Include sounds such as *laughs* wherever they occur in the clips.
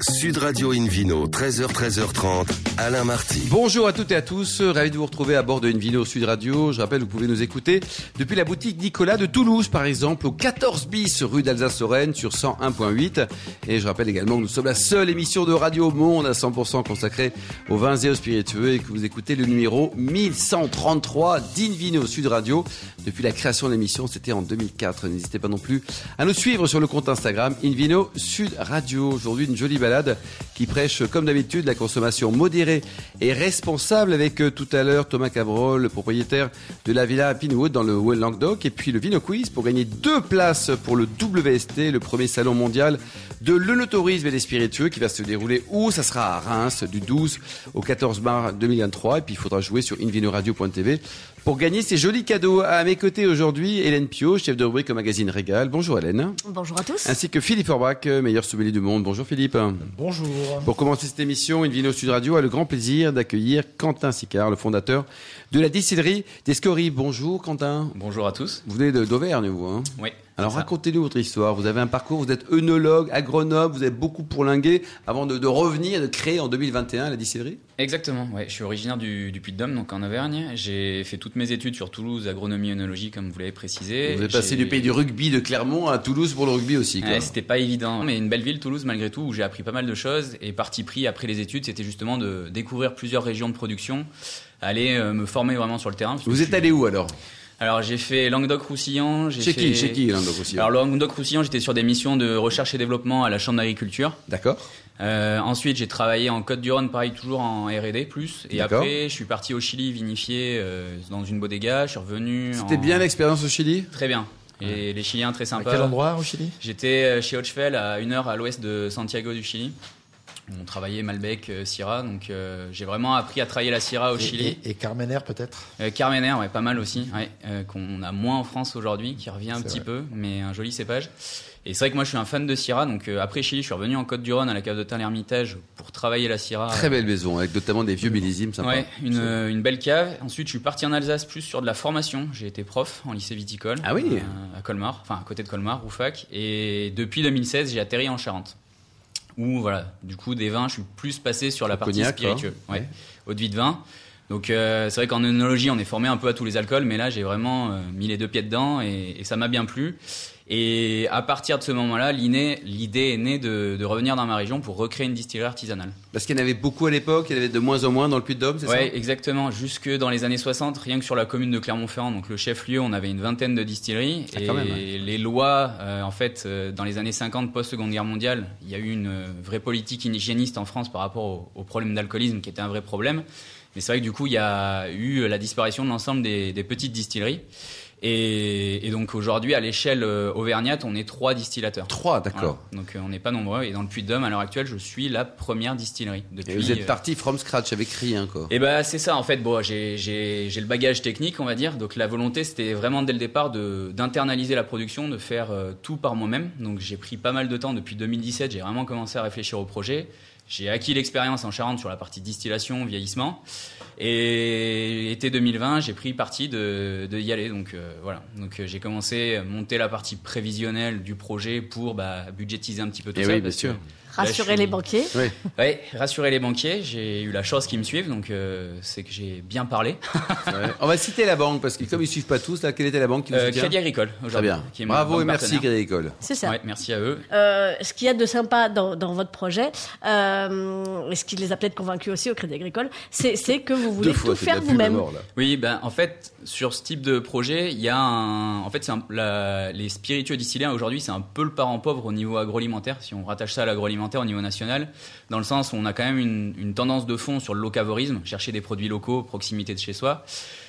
Sud Radio Invino, 13h, 13h30, Alain Marty. Bonjour à toutes et à tous, ravi de vous retrouver à bord de Invino Sud Radio. Je rappelle, vous pouvez nous écouter depuis la boutique Nicolas de Toulouse, par exemple, au 14 bis rue d'Alsace-Lorraine sur 101.8. Et je rappelle également que nous sommes la seule émission de radio au monde à 100% consacrée aux vins et aux spiritueux et que vous écoutez le numéro 1133 d'Invino Sud Radio. Depuis la création de l'émission, c'était en 2004. N'hésitez pas non plus à nous suivre sur le compte Instagram Invino Sud Radio. Aujourd'hui, une jolie balade qui prêche comme d'habitude la consommation modérée et responsable avec tout à l'heure Thomas Cabrol, le propriétaire de la villa Pinewood dans le Languedoc et puis le Vino Quiz pour gagner deux places pour le WST, le premier salon mondial de l'œnotourisme et des spiritueux qui va se dérouler où? Ça sera à Reims du 12 au 14 mars 2023 et puis il faudra jouer sur invinoradio.tv pour gagner ces jolis cadeaux. À mes côtés aujourd'hui, Hélène Pio, chef de rubrique au magazine Régal. Bonjour Hélène. Bonjour à tous. Ainsi que Philippe Orbach, meilleur sommelier du monde. Bonjour Philippe. Bonjour. Pour commencer cette émission, Invino Sud Radio a le grand plaisir d'accueillir Quentin Sicard, le fondateur de la distillerie d'Escorie. Bonjour Quentin. Bonjour à tous. Vous venez d'Auvergne, vous hein? Oui. Alors racontez-nous votre histoire. Vous avez un parcours, vous êtes œnologue, agronome, vous avez beaucoup pourlingué avant de, de, revenir, de créer en 2021 la distillerie Exactement, ouais. je suis originaire du, du Puy-de-Dôme, donc en Auvergne. J'ai fait toutes mes études sur Toulouse, agronomie œnologie, comme vous l'avez précisé. Vous êtes passé du pays du rugby de Clermont à Toulouse pour le rugby aussi. Ouais, c'était pas évident, mais une belle ville, Toulouse, malgré tout, où j'ai appris pas mal de choses. Et parti pris après les études, c'était justement de découvrir plusieurs régions de production, aller euh, me former vraiment sur le terrain. Vous êtes allé où alors? Alors j'ai fait Languedoc-Roussillon. Chez fait... qui Chez qui Languedoc-Roussillon Alors Languedoc-Roussillon, j'étais sur des missions de recherche et développement à la Chambre d'agriculture. D'accord. Euh, ensuite, j'ai travaillé en Côte-du-Rhône, pareil, toujours en R&D plus. Et après, je suis parti au Chili vinifier euh, dans une bodega. Je suis revenu. C'était en... bien l'expérience au Chili? Très bien. Et les Chiliens très sympas. À quel endroit au Chili? J'étais chez Hochfeld, à une heure à l'ouest de Santiago du Chili. On travaillait Malbec, euh, Syrah, donc euh, j'ai vraiment appris à travailler la Syrah au et, Chili. Et, et Carmener peut-être? Euh, Carmener, ouais, pas mal aussi, ouais, euh, qu'on a moins en France aujourd'hui, qui revient un petit vrai. peu, mais un joli cépage. Et c'est vrai que moi je suis un fan de Syrah, donc euh, après Chili, je suis revenu en Côte du Rhône à la cave de Tain l'Ermitage pour travailler la Syrah. Très belle maison, avec notamment des vieux millésimes sympas. Ouais, une, une, belle cave. Ensuite, je suis parti en Alsace plus sur de la formation. J'ai été prof en lycée viticole. Ah oui À Colmar, enfin à côté de Colmar, Roufac. Et depuis 2016, j'ai atterri en Charente où voilà, du coup des vins, je suis plus passé sur la partie cognac, spiritueux, ouais, ouais. eau de vie de vin. Donc euh, c'est vrai qu'en œnologie, on est formé un peu à tous les alcools, mais là j'ai vraiment euh, mis les deux pieds dedans et, et ça m'a bien plu. Et à partir de ce moment-là, l'idée est née de, de, revenir dans ma région pour recréer une distillerie artisanale. Parce qu'il y en avait beaucoup à l'époque, il y en avait de moins en moins dans le Puy-de-Dôme, c'est ouais, ça? Oui, exactement. Jusque dans les années 60, rien que sur la commune de Clermont-Ferrand, donc le chef-lieu, on avait une vingtaine de distilleries. Ah, et même, ouais. les lois, euh, en fait, euh, dans les années 50, post-seconde guerre mondiale, il y a eu une euh, vraie politique hygiéniste en France par rapport au, au problème d'alcoolisme qui était un vrai problème. Mais c'est vrai que du coup, il y a eu la disparition de l'ensemble des, des petites distilleries. Et, et, donc aujourd'hui, à l'échelle euh, auvergnate, on est trois distillateurs. Trois, d'accord. Voilà. Donc euh, on n'est pas nombreux. Et dans le Puy-de-Dôme, à l'heure actuelle, je suis la première distillerie. Depuis, et vous êtes parti from scratch avec rien, quoi. Et bah c'est ça, en fait. Bon, j'ai le bagage technique, on va dire. Donc la volonté, c'était vraiment dès le départ d'internaliser la production, de faire euh, tout par moi-même. Donc j'ai pris pas mal de temps depuis 2017. J'ai vraiment commencé à réfléchir au projet. J'ai acquis l'expérience en Charente sur la partie distillation, vieillissement. Et été 2020, j'ai pris parti de, de, y aller. Donc euh, voilà. Donc euh, j'ai commencé à monter la partie prévisionnelle du projet pour bah, budgétiser un petit peu tout Et ça. Oui, bien sûr. Rassurer suis... les banquiers. Oui. Ouais, rassurer les banquiers. J'ai eu la chance qu'ils me suivent, donc euh, c'est que j'ai bien parlé. On va citer la banque parce que comme ils suivent pas tous, là, quelle était la banque qui vous euh, Crédit Agricole. Très bien. Qui est Bravo et merci Crédit Agricole. C'est ça. Ouais, merci à eux. Euh, ce qu'il y a de sympa dans, dans votre projet, euh, et ce qui les a peut-être convaincus aussi au Crédit Agricole, c'est que vous voulez fois, tout faire vous-même. Oui, ben en fait sur ce type de projet, il y a un, en fait, les spiritueux distillés aujourd'hui, c'est un peu le parent pauvre au niveau agroalimentaire. Si on rattache ça à l'agroalimentaire au niveau national, dans le sens où on a quand même une, une tendance de fond sur le locavorisme, chercher des produits locaux, proximité de chez soi.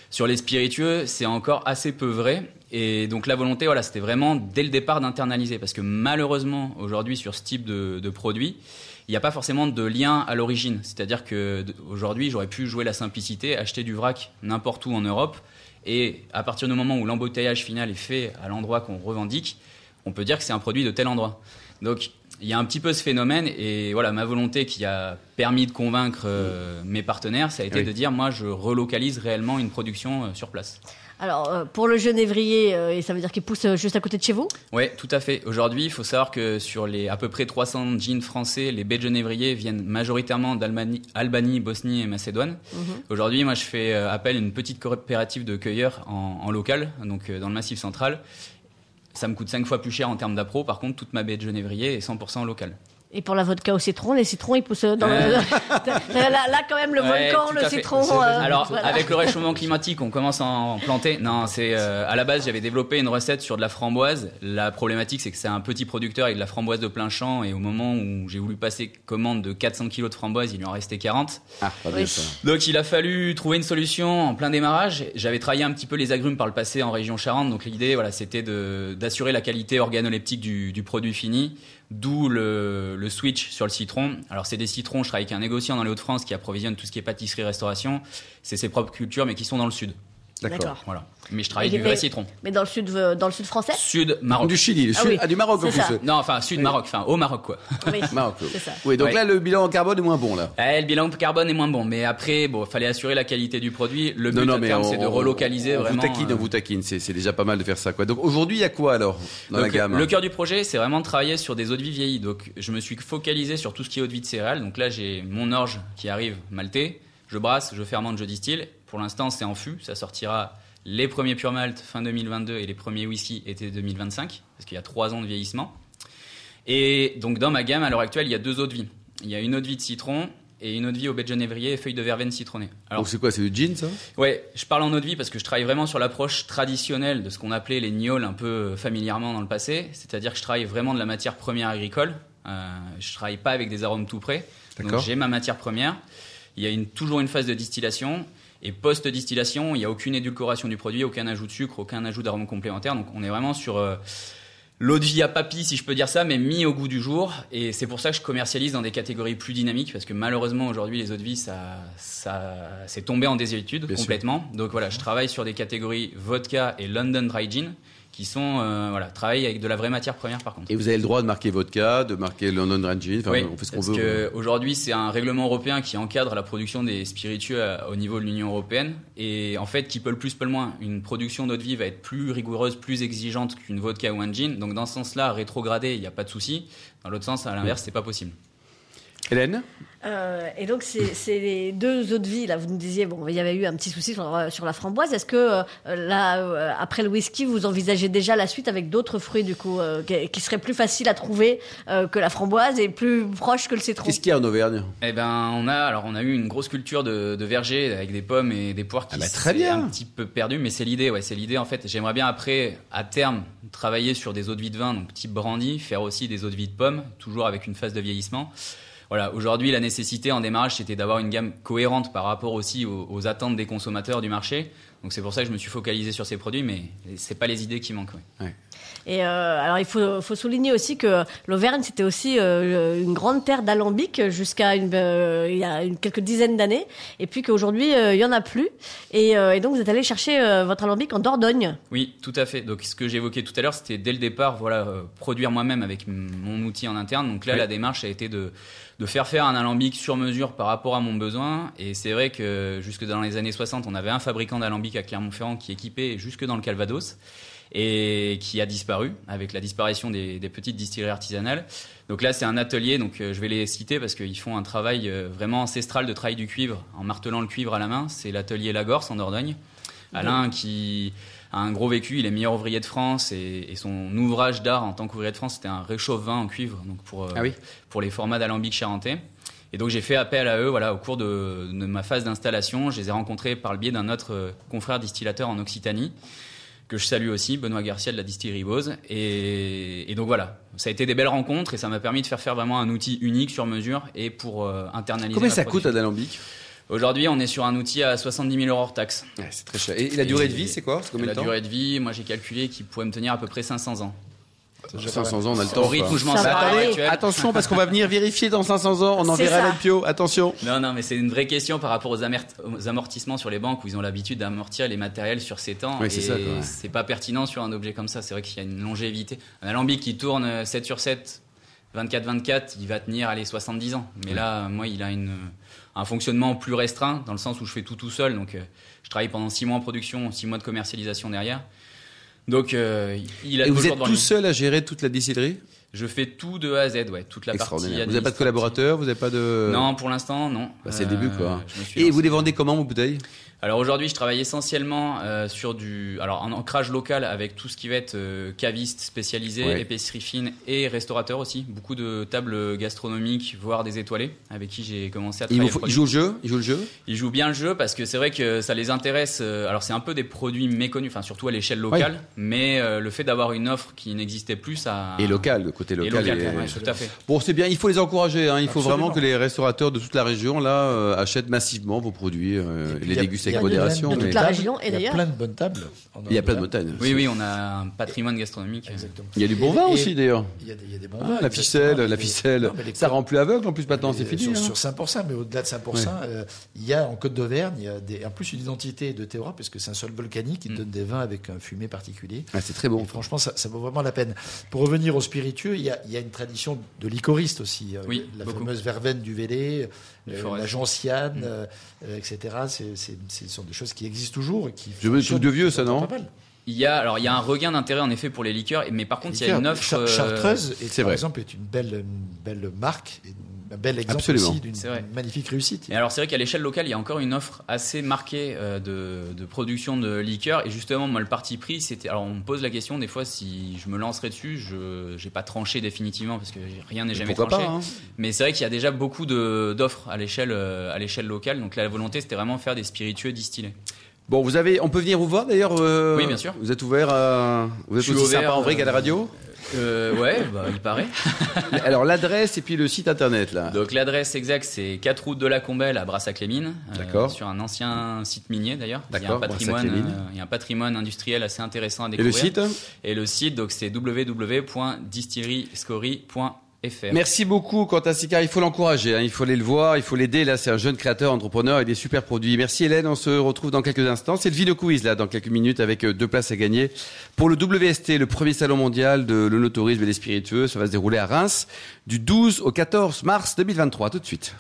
Sur les spiritueux, c'est encore assez peu vrai. Et donc la volonté, voilà, c'était vraiment dès le départ d'internaliser, parce que malheureusement aujourd'hui sur ce type de, de produit, il n'y a pas forcément de lien à l'origine. C'est-à-dire que aujourd'hui, j'aurais pu jouer la simplicité, acheter du vrac n'importe où en Europe, et à partir du moment où l'embouteillage final est fait à l'endroit qu'on revendique, on peut dire que c'est un produit de tel endroit. Donc il y a un petit peu ce phénomène et voilà ma volonté qui a permis de convaincre euh, mes partenaires, ça a été Oui. de dire moi je relocalise réellement une production euh, sur place. Alors, euh, pour le genévrier, euh, et ça veut dire qu'il pousse euh, juste à côté de chez vous? Oui, tout à fait. Aujourd'hui, il faut savoir que sur les à peu près 300 jeans français, les baies de genévrier viennent majoritairement d'Albanie, Albanie, Bosnie et Macédoine. Aujourd'hui, moi, je fais appel à une petite coopérative de cueilleurs en, en local, donc dans le Massif central. Ça me coûte 5 fois plus cher en termes d'appro. Par contre, toute ma baie de genévrier est 100% locale. Et pour la vodka au citron, les citrons, ils poussent dans Euh. *laughs* le... là, là, quand même, le Ouais, volcan, le citron... Euh, Alors, voilà. avec le réchauffement climatique, on commence à en planter. Non, c'est euh, à la base, j'avais développé une recette sur de la framboise. La problématique, c'est que c'est un petit producteur avec de la framboise de plein champ. Et au moment où j'ai voulu passer commande de 400 kilos de framboise, il lui en restait 40. Ah, pas bien Oui. ça. Donc, il a fallu trouver une solution en plein démarrage. J'avais travaillé un petit peu les agrumes par le passé en région Charente. Donc, l'idée, voilà, c'était d'assurer la qualité organoleptique du, du produit fini. D'où le, le switch sur le citron. Alors, c'est des citrons. Je travaille avec un négociant dans les Hauts-de-France qui approvisionne tout ce qui est pâtisserie, restauration. C'est ses propres cultures, mais qui sont dans le sud. D'accord. Voilà. Mais je travaille du vrai citron. Mais dans le sud, euh, dans le sud français? Sud Maroc. Du Chili, le Ah sud- oui, ah, du Maroc en plus. ça. Non, enfin Sud Maroc, enfin au Maroc quoi. *laughs* Oui, Maroc. c'est ça. Oui, donc Ouais. là, le bilan en carbone est moins bon, là. Eh, le bilan carbone est moins bon, mais après, bon, fallait assurer la qualité du produit. Le but à terme, c'est de on- relocaliser on vraiment. Vous taquine, euh, on vous taquine. C'est c'est déjà pas mal de faire ça, quoi. Donc aujourd'hui, il y a quoi alors dans la gamme Le cœur du projet, c'est vraiment de travailler sur des eaux de vie vieillies. Donc, je me suis focalisé sur tout ce qui est eau de vie de céréales. Donc là, j'ai mon orge qui arrive maltais. Je brasse, je fermente, je distille. Pour l'instant, c'est en fût. Ça sortira les premiers pure malt fin 2022 et les premiers whisky été 2025, parce qu'il y a trois ans de vieillissement. Et donc, dans ma gamme, à l'heure actuelle, il y a deux eaux de vie. Il y a une eau de vie de citron et une eau de vie au baie de genévrier et feuilles de verveine citronnées. Alors, Donc c'est quoi C'est du gin, ça? Ouais, je parle en eau de vie parce que je travaille vraiment sur l'approche traditionnelle de ce qu'on appelait les gnôles un peu familièrement dans le passé. C'est-à-dire que je travaille vraiment de la matière première agricole. Euh, je travaille pas avec des arômes tout près. Donc D'accord. j'ai ma matière première. Il y a une, toujours une phase de distillation. Et post-distillation, il n'y a aucune édulcoration du produit, aucun ajout de sucre, aucun ajout d'arômes complémentaires. Donc on est vraiment sur euh, l'eau de vie à papy, si je peux dire ça, mais mis au goût du jour. Et c'est pour ça que je commercialise dans des catégories plus dynamiques, parce que malheureusement aujourd'hui les eaux de vie, ça, ça, c'est tombé en désuétude sûr. complètement. Donc voilà, je travaille sur des catégories vodka et London Dry Gin, qui sont euh, voilà, travaillent avec de la vraie matière première par contre. Et vous avez le droit de marquer vodka, de marquer London Gin. Enfin, Oui, on fait ce qu'on veut. que aujourd'hui c'est un règlement européen qui encadre la production des spiritueux à- au niveau de l'Union européenne et en fait qui peut le plus peut le moins. Une production d'eau de vie va être plus rigoureuse, plus exigeante qu'une vodka ou un gin. Donc dans ce sens-là, rétrogradé, il n'y a pas de souci. Dans l'autre sens, à l'inverse, c'est pas possible. Hélène Euh, et donc, c'est les deux eaux de vie. Là, vous nous disiez, bon, il y avait eu un petit souci sur, euh, sur la framboise. Est-ce que euh, là, euh, après le whisky, vous envisagez déjà la suite avec d'autres fruits, du coup, euh, qui, qui seraient plus faciles à trouver euh, que la framboise et plus proches que le citron? Qu'est-ce qu'il y a en Auvergne? Eh ben, on a alors on a eu une grosse culture de, de vergers avec des pommes et des poires qui Ah bah, très s'est bien. un petit peu perdu, mais c'est l'idée. Ouais, c'est l'idée en fait. J'aimerais bien après, à terme, travailler sur des eaux de vie de vin, donc type brandy, faire aussi des eaux de vie de pommes, toujours avec une phase de vieillissement. Voilà, aujourd'hui, la nécessité en démarrage, c'était d'avoir une gamme cohérente par rapport aussi aux, attentes des consommateurs du marché. Donc c'est pour ça que je me suis focalisé sur ces produits, mais c'est pas les idées qui manquent. Et euh, alors, il faut, faut souligner aussi que l'Auvergne, c'était aussi euh, une grande terre d'alambic jusqu'à une, euh, il y a une, quelques dizaines d'années. Et puis qu'aujourd'hui, euh, il y en a plus. Et, euh, et donc, vous êtes allé chercher euh, votre alambic en Dordogne. Oui, tout à fait. Donc, ce que j'évoquais tout à l'heure, c'était dès le départ, voilà, euh, produire moi-même avec mon outil en interne. Donc là, Oui. la démarche a été de, de faire faire un alambic sur mesure par rapport à mon besoin. Et c'est vrai que jusque dans les années 60, on avait un fabricant d'alambic à Clermont-Ferrand qui équipait jusque dans le Calvados et qui a disparu avec la disparition des, des petites distilleries artisanales. Donc là, c'est un atelier, donc euh, je vais les citer parce qu'ils font un travail euh, vraiment ancestral de travail du cuivre en martelant le cuivre à la main. C'est l'atelier Lagorce en Dordogne. Alain qui a un gros vécu, il est meilleur ouvrier de France et, et son ouvrage d'art en tant qu'ouvrier de France, c'était un réchauffe-vin en cuivre donc pour, euh, Ah oui. pour les formats d'alambic charentais. Et donc j'ai fait appel à eux voilà, au cours de, de ma phase d'installation. Je les ai rencontrés par le biais d'un autre confrère distillateur en Occitanie que je salue aussi, Benoît Garcia de la distillerie Bose. Et, et donc voilà, ça a été des belles rencontres et ça m'a permis de faire faire vraiment un outil unique sur mesure et pour euh, internaliser. Combien ça coûte production. un alambic? Aujourd'hui, on est sur un outil à 70 000 euros hors taxe. Ouais, C'est très cher. Et la durée de vie, c'est quoi? La durée de vie, moi j'ai calculé qu'il pourrait me tenir à peu près 500 ans. 500 ans, on a le temps. Au rythme où je m'en actuelle. Attention, parce qu'on va venir vérifier dans 500 ans. On enverra la Pio. Attention. Non, non, mais c'est une vraie question par rapport aux, amortissements sur les banques où ils ont l'habitude d'amortir les matériels sur 7 ans. Oui, c'est et c'est pas pertinent sur un objet comme ça. C'est vrai qu'il y a une longévité. Un alambic qui tourne euh, 7 sur 7 24-24, il va tenir allez 70 ans. Mais là, moi, il a une, un fonctionnement plus restreint dans le sens où je fais tout tout seul. Donc, euh, je travaille pendant 6 mois en production, 6 mois de commercialisation derrière. Donc, euh, il a Et vous êtes tout seul à gérer toute la distillerie Je fais tout de A à Z, ouais, toute la partie. Vous n'avez pas de collaborateurs, vous n'avez pas de... Non, pour l'instant, non. Bah, c'est le début, quoi. me suis Et lancé. vous les vendez comment, vos bouteilles? Alors aujourd'hui, je travaille essentiellement euh, sur du, alors un ancrage local avec tout ce qui va être euh, caviste spécialisé, Ouais. épicerie fine et restaurateur aussi. Beaucoup de tables gastronomiques, voire des étoilés, avec qui j'ai commencé à travailler. ils produit. jouent le jeu? Ils jouent le jeu? Ils jouent bien le jeu parce que c'est vrai que ça les intéresse. euh, Alors c'est un peu des produits méconnus, enfin surtout à l'échelle locale, mais euh, le fait d'avoir une offre qui n'existait plus, ça Et local, le côté Et local. local, est- ouais, tout à fait. Bon, c'est bien, il faut les encourager. hein. Il faut Absolument. vraiment que les restaurateurs de toute la région là euh, achètent massivement vos produits, euh, Et les il dégustent il avec modération. de toute la tables, région, et Il y d'ailleurs- a plein de bonnes tables. Il y a plein de Angleterre. montagnes. Oui, oui, on a un patrimoine gastronomique. Exactement. Il y a du bon vin aussi d'ailleurs. Il y a des, bons Ah, vins. la ficelle, la ficelle. Ça rend plus aveugle en plus maintenant, c'est fini. Sur, hein. sur 5%, mais au-delà de 5%, euh, il y a en Côte d'Auvergne, il y a des, en plus une identité de terroir, puisque c'est un sol volcanique qui Mm. donne des vins avec un fumé particulier. Ah, c'est très bon. Franchement, ça, vaut vraiment la peine. Pour revenir au spiritueux, il y a, une tradition de licoriste aussi. euh, Oui, la fameuse verveine du Vélé. La gentiane, etc. C'est, c'est- ce sont des choses qui existent toujours et qui. Je veux des trucs de vieux, ça, non. Il y a, alors il y a un regain d'intérêt en effet pour les liqueurs, mais par contre il y a une offre. Char- euh, Chartreuse, est, c'est par vrai. exemple, est une belle, une belle marque, un bel exemple Absolument. aussi d'une magnifique réussite. Et alors c'est vrai qu'à l'échelle locale, il y a encore une offre assez marquée euh, de, de production de liqueurs. Et justement, moi, le parti pris, c'était. Alors on me pose la question des fois si je me lancerai dessus. Je n'ai pas tranché définitivement parce que rien n'est jamais tranché. pas hein. Mais c'est vrai qu'il y a déjà beaucoup d'offres à l'échelle euh, à l'échelle locale. Donc la volonté, c'était vraiment faire des spiritueux distillés. Bon, vous avez, on peut venir vous voir d'ailleurs. euh, Oui, bien sûr. Vous êtes ouvert, à- vous êtes aussi ouvert, sympa en vrai euh, qu'à la radio. Euh, ouais, bah, il paraît. *laughs* Alors l'adresse et puis le site internet là. Donc l'adresse exacte, c'est 4 routes de la Combelle à Brassac-les-Mines, euh, D'accord. sur un ancien site minier d'ailleurs. Il y a un D'accord, patrimoine, euh, il y a un patrimoine industriel assez intéressant à Et le découvrir. site? Et le site, donc c'est Merci beaucoup, Quentin Sicard. Il faut l'encourager, hein. il faut aller le voir, il faut l'aider. Là, c'est un jeune créateur, entrepreneur et des super produits. Merci Hélène, on se retrouve dans quelques instants. C'est le Vino Quiz, là, dans quelques minutes, avec euh, deux places à gagner pour le WST, le premier salon mondial de l'onotourisme et des spiritueux. Ça va se dérouler à Reims du 12 au 14 mars 2023. Tout de suite.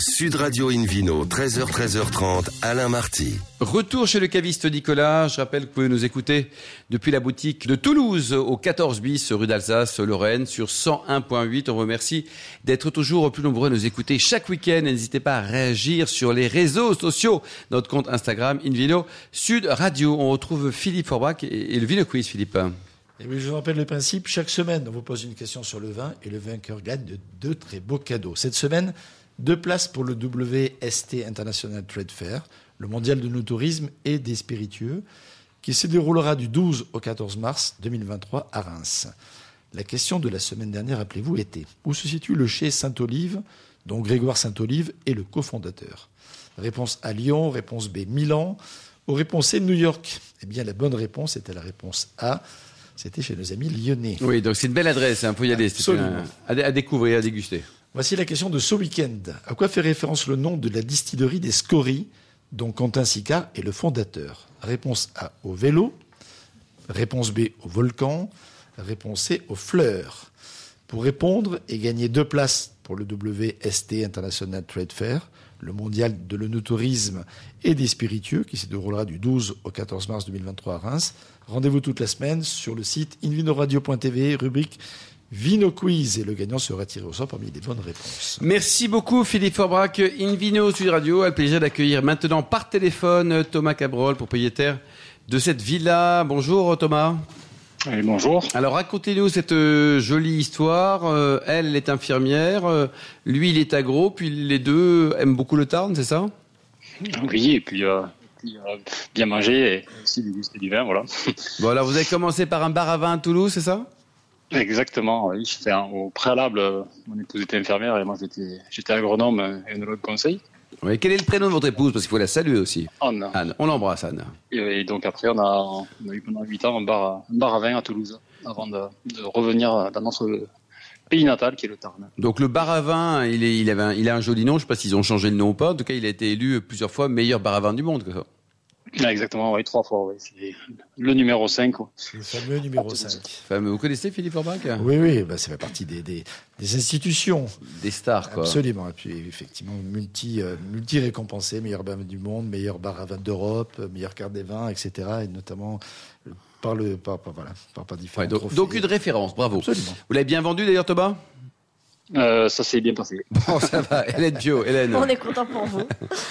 Sud Radio Invino, 13h, 13h30, Alain Marty. Retour chez le caviste Nicolas. Je rappelle que vous pouvez nous écouter depuis la boutique de Toulouse au 14 bis rue d'Alsace, Lorraine, sur 101.8. On vous remercie d'être toujours plus nombreux à nous écouter chaque week-end. N'hésitez pas à réagir sur les réseaux sociaux. Notre compte Instagram, Invino Sud Radio. On retrouve Philippe Forbach et le Vino Quiz, Philippe. Et je vous rappelle le principe. Chaque semaine, on vous pose une question sur le vin et le vainqueur gagne de deux très beaux cadeaux. Cette semaine, deux places pour le WST International Trade Fair, le mondial de nos tourisme et des spiritueux, qui se déroulera du 12 au 14 mars 2023 à Reims. La question de la semaine dernière, rappelez-vous, était où se situe le chai Saint-Olive, dont Grégoire Saint-Olive est le cofondateur Réponse A Lyon, réponse B Milan, ou réponse C New York Eh bien, la bonne réponse était la réponse A. C'était chez nos amis lyonnais. Oui, donc c'est une belle adresse. Il faut y aller. Un- à, à découvrir, à déguster. Voici la question de ce week-end. À quoi fait référence le nom de la distillerie des Scories, dont Quentin Sicard est le fondateur? Réponse A au vélo, réponse B au volcan, réponse C aux fleurs. Pour répondre et gagner deux places pour le WST International Trade Fair, le mondial de l'onotourisme et des spiritueux, qui se déroulera du 12 au 14 mars 2023 à Reims, rendez-vous toute la semaine sur le site invinoradio.tv, rubrique Vino Quiz, et le gagnant sera tiré au sort parmi les bonnes réponses. Merci beaucoup Philippe Forbrac. Invino Sud Radio a le plaisir d'accueillir maintenant par téléphone Thomas Cabrol, propriétaire de cette villa. Bonjour Thomas. Et bonjour. Alors racontez-nous cette euh, jolie histoire. Euh, elle, elle est infirmière, euh, lui il est agro, puis les deux aiment beaucoup le Tarn, c'est ça? Oui, et puis, puis, bien manger et aussi déguster du vin, voilà. Bon alors vous avez commencé par un bar à vin à Toulouse, c'est ça? Exactement, oui. Au préalable, euh, mon épouse était infirmière et moi j'étais, j'étais agronome et œnologue conseil. Oui. Quel est le prénom de votre épouse? Parce qu'il faut la saluer aussi. Anne. Anne, on l'embrasse Anne. Et, et donc après, on a, on a eu pendant 8 ans un bar, à- un bar à vin à Toulouse avant de, de revenir dans notre pays natal qui est le Tarn. Donc le bar à vin, il, est, il, avait un, il a un joli nom, je ne sais pas s'ils ont changé le nom ou pas. En tout cas, il a été élu plusieurs fois meilleur bar à vin du monde. quoi. Ah, exactement, oui, trois fois, oui. C'est le numéro 5. Quoi. Le fameux numéro Ah, 5. Fameux. Vous connaissez Philippe Orbach Oui, oui, bah, ça fait partie des, des, des institutions. Des stars, quoi. Absolument. Et puis, effectivement, multi, euh, multi récompensé, meilleur bar du monde, meilleur bar à vin d'Europe, euh, meilleure carte des vins, etc. Et notamment euh, par le, par, par- voilà, par, par différents Ouais, donc une référence, bravo. Absolument. Vous l'avez bien vendu d'ailleurs, Thomas? Euh, ça s'est bien passé. Bon, ça va. Hélène Pio, Hélène. On est content pour vous.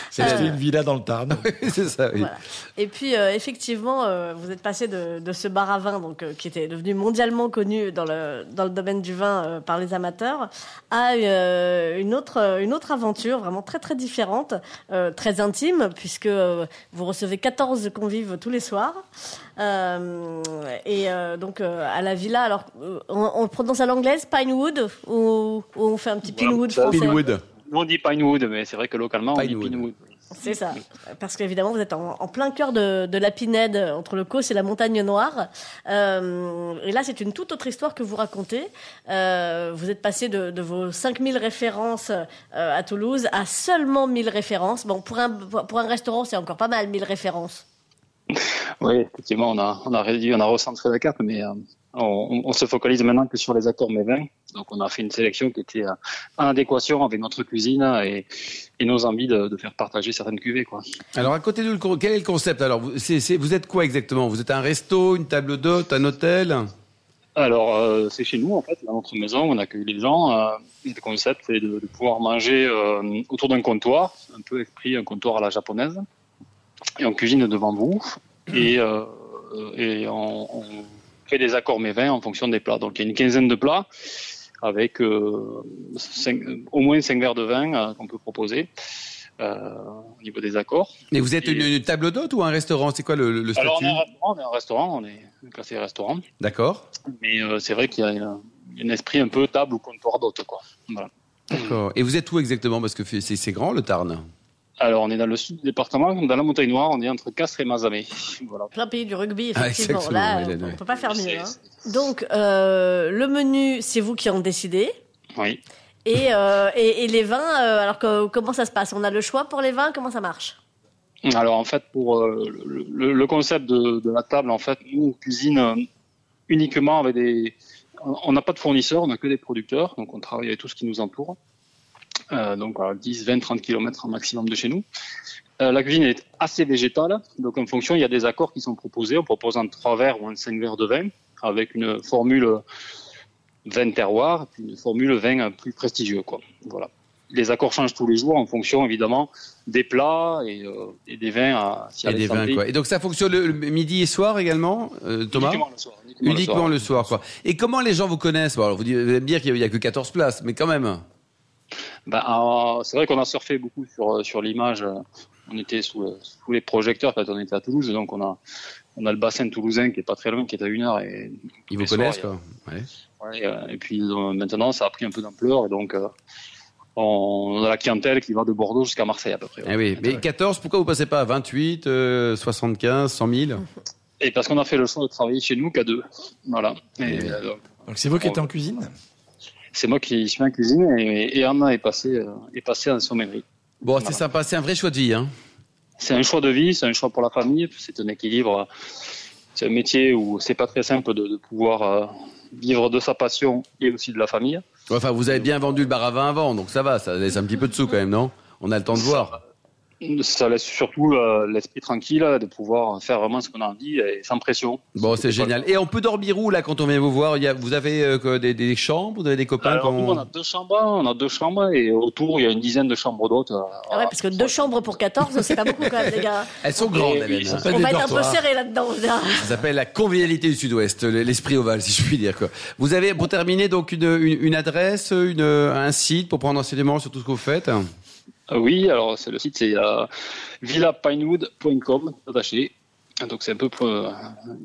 C'est acheté une villa dans le Tarn. *laughs* C'est ça, oui. Voilà. Et puis euh, effectivement, euh, vous êtes passé de, de ce bar à vin, donc euh, qui était devenu mondialement connu dans le dans le domaine du vin euh, par les amateurs, à euh, une autre euh, une autre aventure vraiment très très différente, euh, très intime, puisque euh, vous recevez 14 convives tous les soirs. Euh, et euh, donc euh, à la villa, alors euh, on, on le prononce à l'anglaise, Pinewood, ou, ou on fait un petit Voilà, Pinewood ça, français. Pinewood. Nous, on dit Pinewood, mais c'est vrai que localement, on dit Pinewood. C'est ça, parce qu'évidemment vous êtes en, en plein cœur de, de la Pinède, entre le Causse et la Montagne Noire. Euh, et là, c'est une toute autre histoire que vous racontez. Euh, vous êtes passé de, de vos 5000 références euh, à Toulouse à seulement 1000 références. Bon, pour un, pour un restaurant, c'est encore pas mal, 1000 références. Oui, effectivement, on a, on a réduit, on a recentré la carte, mais euh, on, on se focalise maintenant que sur les accords mévins. Donc, on a fait une sélection qui était euh, en adéquation avec notre cuisine et, et nos envies de, de faire partager certaines cuvées, quoi. Alors, à côté de quel est le concept? Alors, vous, êtes quoi exactement? Vous êtes un resto, une table d'hôte, un hôtel? Alors, euh, c'est chez nous, en fait, dans notre maison, on accueille les gens. Euh, le concept, c'est de, de pouvoir manger euh, autour d'un comptoir, un peu esprit un comptoir à la japonaise. Et on cuisine devant vous. Et, et on, on fait des accords mévins en fonction des plats. Donc, il y a une quinzaine de plats avec euh, cinq- au moins 5 verres de vin euh, qu'on peut proposer euh, au niveau des accords. Mais vous êtes une, une table d'hôte ou un restaurant? C'est quoi le, le statut Alors, on est un restaurant, on est un restaurant, on est classé restaurant. D'accord. Mais c'est vrai qu'il y a un, un esprit un peu table ou comptoir d'hôte, quoi. Voilà. D'accord. Et vous êtes où exactement? Parce que c'est grand, le Tarn. Alors, on est dans le sud du département, dans la montagne noire, on est entre Castres et Mazamet. *laughs* Voilà. Plein pays du rugby, Ah, effectivement. exactement, Là, on ne peut pas faire mieux. Hein. Donc, euh, le menu, c'est vous qui en décidez. Oui. Et, euh, et, et les vins, euh, alors que, comment ça se passe? On a le choix pour les vins Comment ça marche? Alors, en fait, pour euh, le, le- le concept de, de la table, en fait, nous, on cuisine uniquement avec des. On n'a pas de fournisseurs, on n'a que des producteurs, donc on travaille avec tout ce qui nous entoure. Euh, donc, à 10, 20, 30 km en maximum de chez nous. Euh, la cuisine est assez végétale, donc en fonction, il y a des accords qui sont proposés. On propose un 3 verres ou un 5 verres de vin avec une formule vin terroir, puis une formule vin plus prestigieux. Quoi. Voilà. Les accords changent tous les jours en fonction, évidemment, des plats et, euh, et des vins à Et des vins, quoi. Et donc, ça fonctionne le, le midi et soir également, euh, Thomas? Uniquement le soir. Uniquement, Uniquement le le soir. quoi. Et comment les gens vous connaissent? Bon, alors, vous dites- vous allez me dire qu'il n'y a, que 14 places, mais quand même. Ben, euh, c'est vrai qu'on a surfé beaucoup sur, euh, sur l'image. On était sous, le- sous les projecteurs quand on était à Toulouse, donc on a, on a le bassin toulousain qui est pas très loin, qui est à une heure. Et, Ils vous connaissent, quoi. Ouais. Ouais, euh, et puis maintenant, ça a pris un peu d'ampleur, et donc euh, on a la clientèle qui va de Bordeaux jusqu'à Marseille à peu près. ouais. Eh oui. Mais 14, pourquoi vous passez pas à 28, euh, 75, 100 000 Et parce qu'on a fait le choix de travailler chez nous qu'à deux. Voilà. Et, Et- euh, donc, Donc c'est vous qui êtes en cuisine? C'est moi qui suis en cuisine et, et Anna est passée, euh, est passée en sommellerie. Bon, c'est sympa, c'est un vrai choix de vie, hein. C'est un choix de vie, c'est un choix pour la famille, c'est un équilibre. C'est un métier où c'est pas très simple de, de pouvoir euh, vivre de sa passion et aussi de la famille. Enfin, vous avez bien vendu le bar à vin avant, donc ça va, ça laisse un petit peu de sous quand même, non? On a le temps de voir. Ça laisse surtout euh, l'esprit tranquille de pouvoir faire vraiment ce qu'on a envie et sans pression. Bon, c'est génial. Et on peut dormir où là quand on vient vous voir? Il y a- Vous avez euh, des, des chambres, vous avez des copains Alors, quand- nous, on a deux chambres, on a deux chambres et autour il y a une dizaine de chambres d'hôtes. euh, Ah ouais, parce que deux chambres pour 14, c'est pas beaucoup quand même, les gars. Elles sont grandes, ça Ça Pas On va être un peu serré là-dedans. dirais. s'appelle la convivialité du Sud-Ouest, l'esprit ovale, si je puis dire. Quoi. Vous avez, pour terminer, donc une, une, une adresse, une, un site pour prendre renseignement sur tout ce que vous faites? Euh, Oui, alors c'est le site, c'est euh, villapinewood.com, attaché. Donc c'est un peu, euh,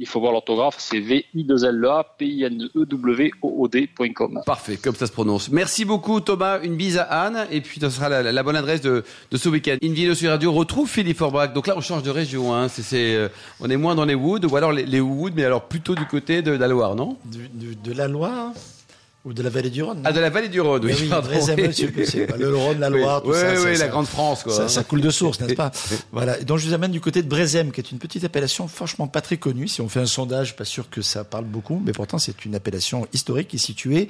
il faut voir l'orthographe, c'est v i 2 l a p i n e w o o d.com. Parfait, comme ça se prononce. Merci beaucoup Thomas, une bise à Anne, et puis ce sera la, la- la bonne adresse de, de ce week-end. Invino sur Radio retrouve Philippe Forbrac. Donc là, on change de région. Hein. C'est, c'est, euh, on est moins dans les Woods, ou alors les, les Woods, mais alors plutôt du côté de, de la Loire, non? Du- du- de la Loire Ou de la vallée du Rhône. Ah, de la vallée du Rhône, oui. Mais oui, pardon. Le Rhône, la Loire, tout oui, ça. Oui, ça, oui, ça- la grande France, quoi. Ça, ça coule de source, n'est-ce *laughs* pas? Voilà. Et donc je vous amène du côté de Brézem, qui est une petite appellation franchement pas très connue. Si on fait un sondage, pas sûr que ça parle beaucoup, mais pourtant c'est une appellation historique qui est située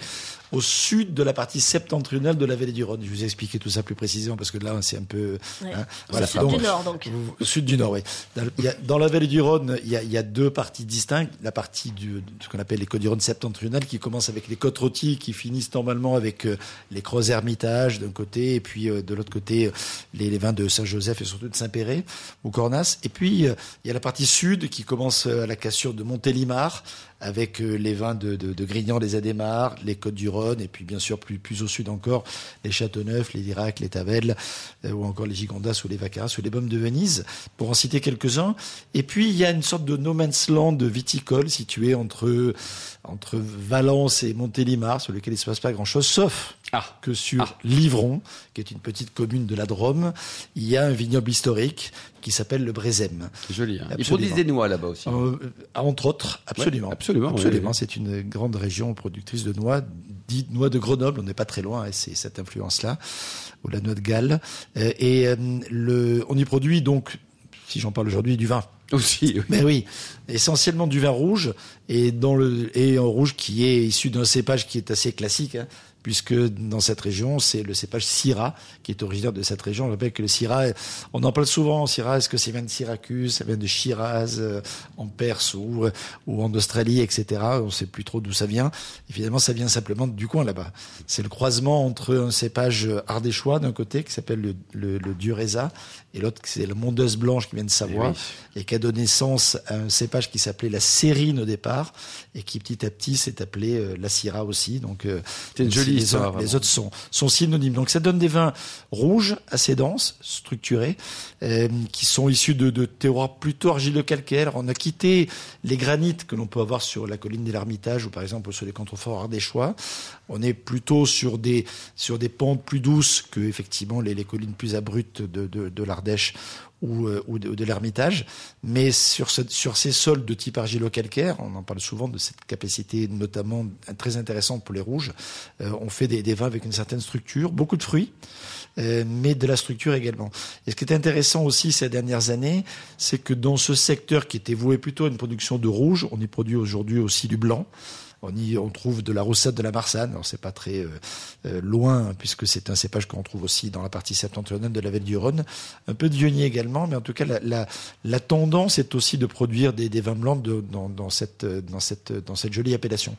au sud de la partie septentrionale de la vallée du Rhône. Je vous ai expliqué tout ça plus précisément parce que là c'est un peu. Ouais. hein, Au sud du Nord, donc. Au sud du Nord, oui. Dans, il y a- dans la vallée du Rhône, il y, a, il y a deux parties distinctes. La partie du, de ce qu'on appelle les côtes du Rhône septentrionales, qui commence avec les côtes rôties, qui finissent normalement avec euh, les Crozes Hermitage d'un côté, et puis euh, de l'autre côté, euh, les, les vins de Saint-Joseph et surtout de Saint-Péret ou Cornas. Et puis, il y a la partie sud qui commence à la cassure de Montélimar, avec euh, les vins de, de, de Grignan, les Adémar, les Côtes du Rhône, et puis bien sûr plus, plus au sud encore, les Châteauneuf, les Lirac, les Tavel, euh, ou encore les Gigondas ou les Vacaras ou les Baumes de Venise, pour en citer quelques-uns. Et puis il y a une sorte de no man's land viticole situé entre, entre Valence et Montélimar, sur lequel il ne se passe pas grand-chose, sauf Ah. que sur Livron, qui est une petite commune de la Drôme, il y a un vignoble historique qui s'appelle le Brézem. C'est joli. Hein. Ils produisent des noix là-bas aussi. Euh, entre autres, absolument. Ouais, absolument, absolument. oui. C'est une grande région productrice de noix, dite noix de Grenoble. On n'est pas très loin, et c'est cette influence-là, ou la noix de Galles. Euh, et euh, le, on y produit donc, si j'en parle aujourd'hui, du vin. Aussi, oui. Mais oui, essentiellement du vin rouge et dans le et un rouge qui est issu d'un cépage qui est assez classique, hein, puisque dans cette région c'est le cépage Syrah qui est originaire de cette région. On rappelle que le Syrah, on en parle souvent. Syrah, est-ce que ça vient de Syracuse, ça vient de Shiraz euh, en Perse ou ou en Australie, etc. On ne sait plus trop d'où ça vient. Évidemment, ça vient simplement du coin là-bas. C'est le croisement entre un cépage ardéchois d'un côté qui s'appelle le, le, le Dureza et l'autre c'est la mondeuse blanche qui vient de Savoie Eh et qui a donné naissance à un cépage qui s'appelait la sérine au départ et qui petit à petit s'est appelé euh, la Syrah aussi. Donc euh, C'est une même jolie les, autres- les vraiment. autres sont, sont synonymes. Donc ça donne des vins rouges, assez denses, structurés, euh, qui sont issus de, de terroirs plutôt argilo-calcaires. On a quitté les granites que l'on peut avoir sur la colline de l'Ermitage ou par exemple sur les contreforts ardéchois. On est plutôt sur des, sur des pentes plus douces que effectivement les, les collines plus abruptes de, de, de l'Ardèche ou, euh, ou de, de l'Ermitage. Mais sur, ce- sur ces sols de type argilo-calcaire, on en parle souvent de cette capacité notamment très intéressante pour les rouges, euh, on fait des, des vins avec une certaine structure, beaucoup de fruits, euh, mais de la structure également. Et ce qui est intéressant aussi ces dernières années, c'est que dans ce secteur qui était voué plutôt à une production de rouge, on y produit aujourd'hui aussi du blanc. On y on trouve de la roussette de la Marsanne. Alors c'est pas très euh, euh, loin puisque c'est un cépage qu'on trouve aussi dans la partie septentrionale de la vallée du Rhône. Un peu de Viognier également, mais en tout cas la, tendance est aussi de produire des, vins blancs dans, cette dans cette dans cette jolie appellation.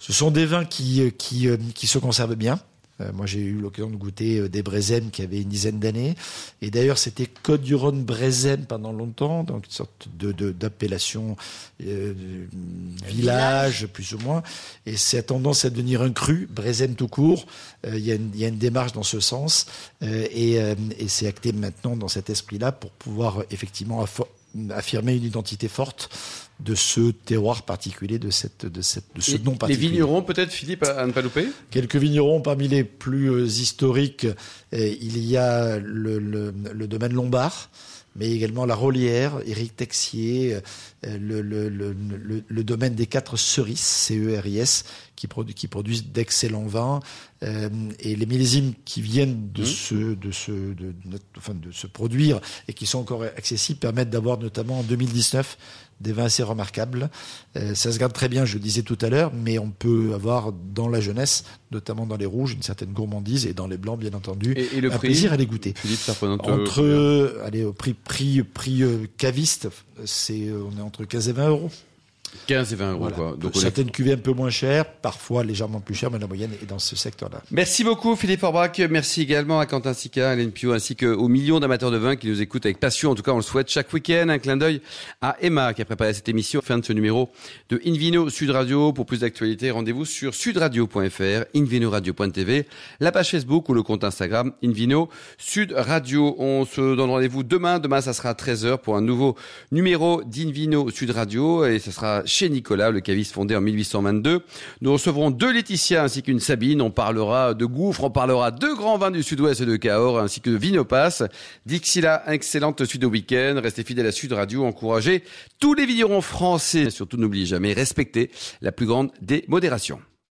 Ce sont des vins qui qui se conservent bien. Euh, moi, j'ai eu l'occasion de goûter euh, des Brésem qui avaient une dizaine d'années. Et d'ailleurs, c'était Côte du Rhône Brésem pendant longtemps, donc une sorte de d'appellation euh, village, plus ou moins. Et ça a tendance à devenir un cru, Brésem tout court. Euh, Il y, a une- il y a une démarche dans ce sens. Euh, et et c'est acté maintenant dans cet esprit-là pour pouvoir effectivement affirmer une identité forte de ce terroir particulier, de, cette, de, cette, de ce nom les particulier. vignerons, peut-être, Philippe, à ne pas louper? Quelques vignerons parmi les plus euh, historiques, euh, il y a le, le, le domaine Lombard, mais également la Rolière, Éric Texier, euh, le, le, le, le, le domaine des quatre cerises, C-E-R-I-S, qui, produ- qui produisent d'excellents vins, euh, et les millésimes qui viennent de, Mmh. se, de, se, de, de- enfin, de se produire et qui sont encore accessibles permettent d'avoir notamment en 2019 des vins assez remarquables. Euh, ça se garde très bien, je le disais tout à l'heure, mais on peut avoir dans la jeunesse, notamment dans les rouges, une certaine gourmandise et dans les blancs, bien entendu, et, et le un prix plaisir à les goûter. Euh, Entre, euh, allez, au prix, prix, prix euh, caviste, c'est, euh, on est entre 15 et 20 euros. 15 et 20 euros, Voilà. quoi. Donc, Certaines cuvées un peu moins chères, parfois légèrement plus chères, mais la moyenne est dans ce secteur-là. Merci beaucoup Philippe Orbach. Merci également à Quentin Sica, à Hélène Pio, ainsi qu'aux millions d'amateurs de vin qui nous écoutent avec passion. En tout cas, on le souhaite chaque week-end. Un clin d'œil à Emma qui a préparé cette émission. Fin de ce numéro de Invino Sud Radio. Pour plus d'actualités, rendez-vous sur sudradio.fr, invinoradio.tv, la page Facebook ou le compte Instagram Invino Sud Radio. On se donne rendez-vous demain. Demain, ça sera à 13h pour un nouveau numéro d'Invino Sud Radio et ce sera chez Nicolas, le caviste fondé en 1822. Nous recevrons deux Laetitia ainsi qu'une Sabine. On parlera de gouffres, on parlera de grands vins du sud-ouest et de Cahors ainsi que de Vinopass. D'ici là, excellente suite au week-end. Restez fidèles à Sud Radio. Encouragez tous les vignerons français. Surtout, n'oubliez jamais, respectez la plus grande des modérations.